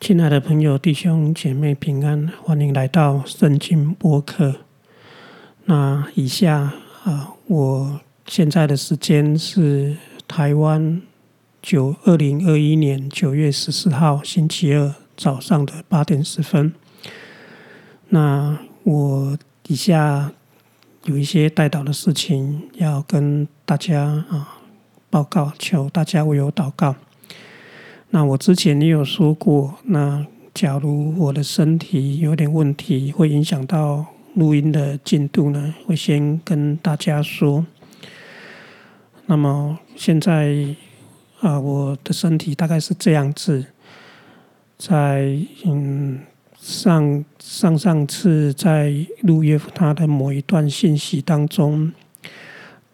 亲爱的朋友、弟兄姐妹平安，欢迎来到圣经播客。那以下啊，我现在的时间是台湾九二零二一年九月十四号星期二早上的八点十分。那我以下有一些带导的事情要跟大家啊报告，求大家为我祷告。那我之前也有说过，那假如我的身体有点问题，会影响到录音的进度呢，会先跟大家说。那么现在啊，我的身体大概是这样子，在嗯上上上次在录约他的某一段信息当中。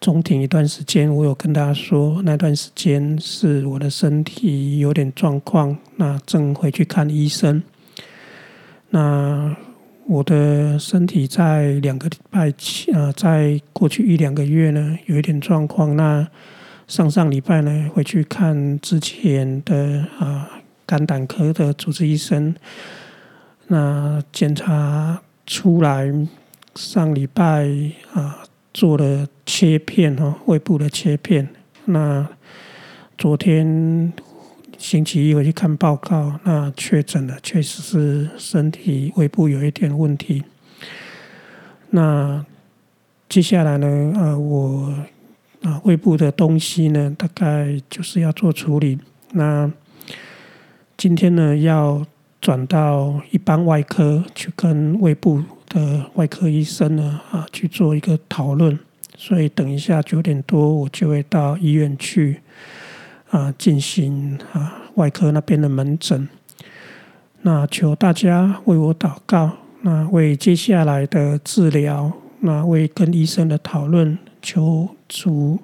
中停一段时间，我有跟大家说，那段时间是我的身体有点状况，那正回去看医生。那我的身体在两个礼拜前，呃，在过去一两个月呢，有一点状况。那上上礼拜呢，回去看之前的啊肝胆科的主治医生，那检查出来，上礼拜啊。做了切片哦，胃部的切片。那昨天星期一回去看报告，那确诊了，确实是身体胃部有一点问题。那接下来呢？呃，我啊胃部的东西呢，大概就是要做处理。那今天呢，要转到一般外科去跟胃部。的外科医生呢啊去做一个讨论，所以等一下九点多我就会到医院去啊进行啊外科那边的门诊。那求大家为我祷告，那为接下来的治疗，那为跟医生的讨论，求主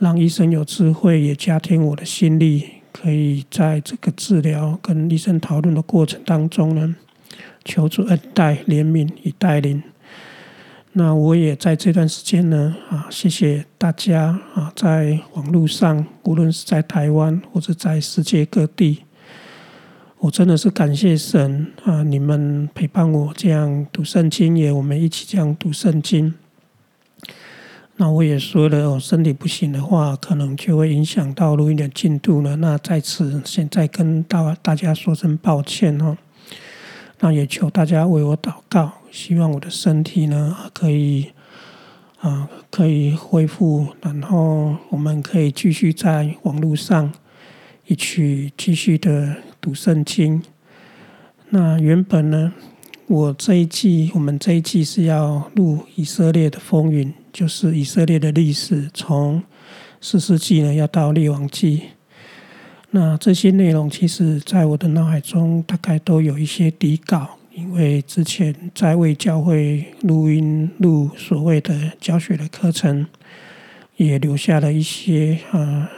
让医生有智慧，也加添我的心力，可以在这个治疗跟医生讨论的过程当中呢。求主恩待怜悯与带领。那我也在这段时间呢，啊，谢谢大家啊，在网络上，无论是在台湾或者在世界各地，我真的是感谢神啊，你们陪伴我这样读圣经，也我们一起这样读圣经。那我也说了，我身体不行的话，可能就会影响到录音的进度了。那在此，现在跟大大家说声抱歉哦。那也求大家为我祷告，希望我的身体呢可以啊可以恢复，然后我们可以继续在网络上一起继续的读圣经。那原本呢，我这一季我们这一季是要录以色列的风云，就是以色列的历史，从四世纪呢要到列王纪。那这些内容，其实在我的脑海中大概都有一些底稿，因为之前在为教会录音录所谓的教学的课程，也留下了一些啊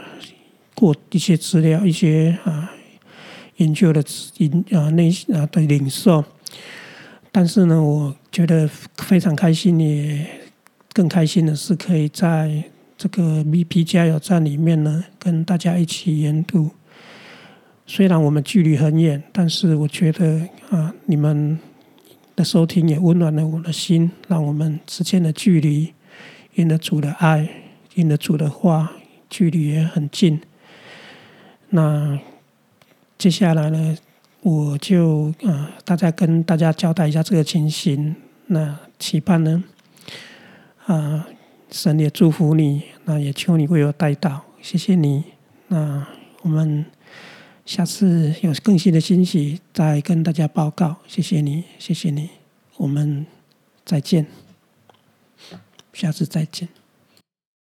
过一些资料，一些啊研究的引啊内啊的领受。但是呢，我觉得非常开心，也更开心的是可以在这个 V P 加油站里面呢，跟大家一起研读。虽然我们距离很远，但是我觉得啊，你们的收听也温暖了我的心，让我们之间的距离，因得主的爱，因得主的话，距离也很近。那接下来呢，我就啊，大家跟大家交代一下这个情形。那期盼呢，啊，神也祝福你，那也求你为我带到，谢谢你。那我们。下次有更新的信息再跟大家报告，谢谢你，谢谢你，我们再见，下次再见。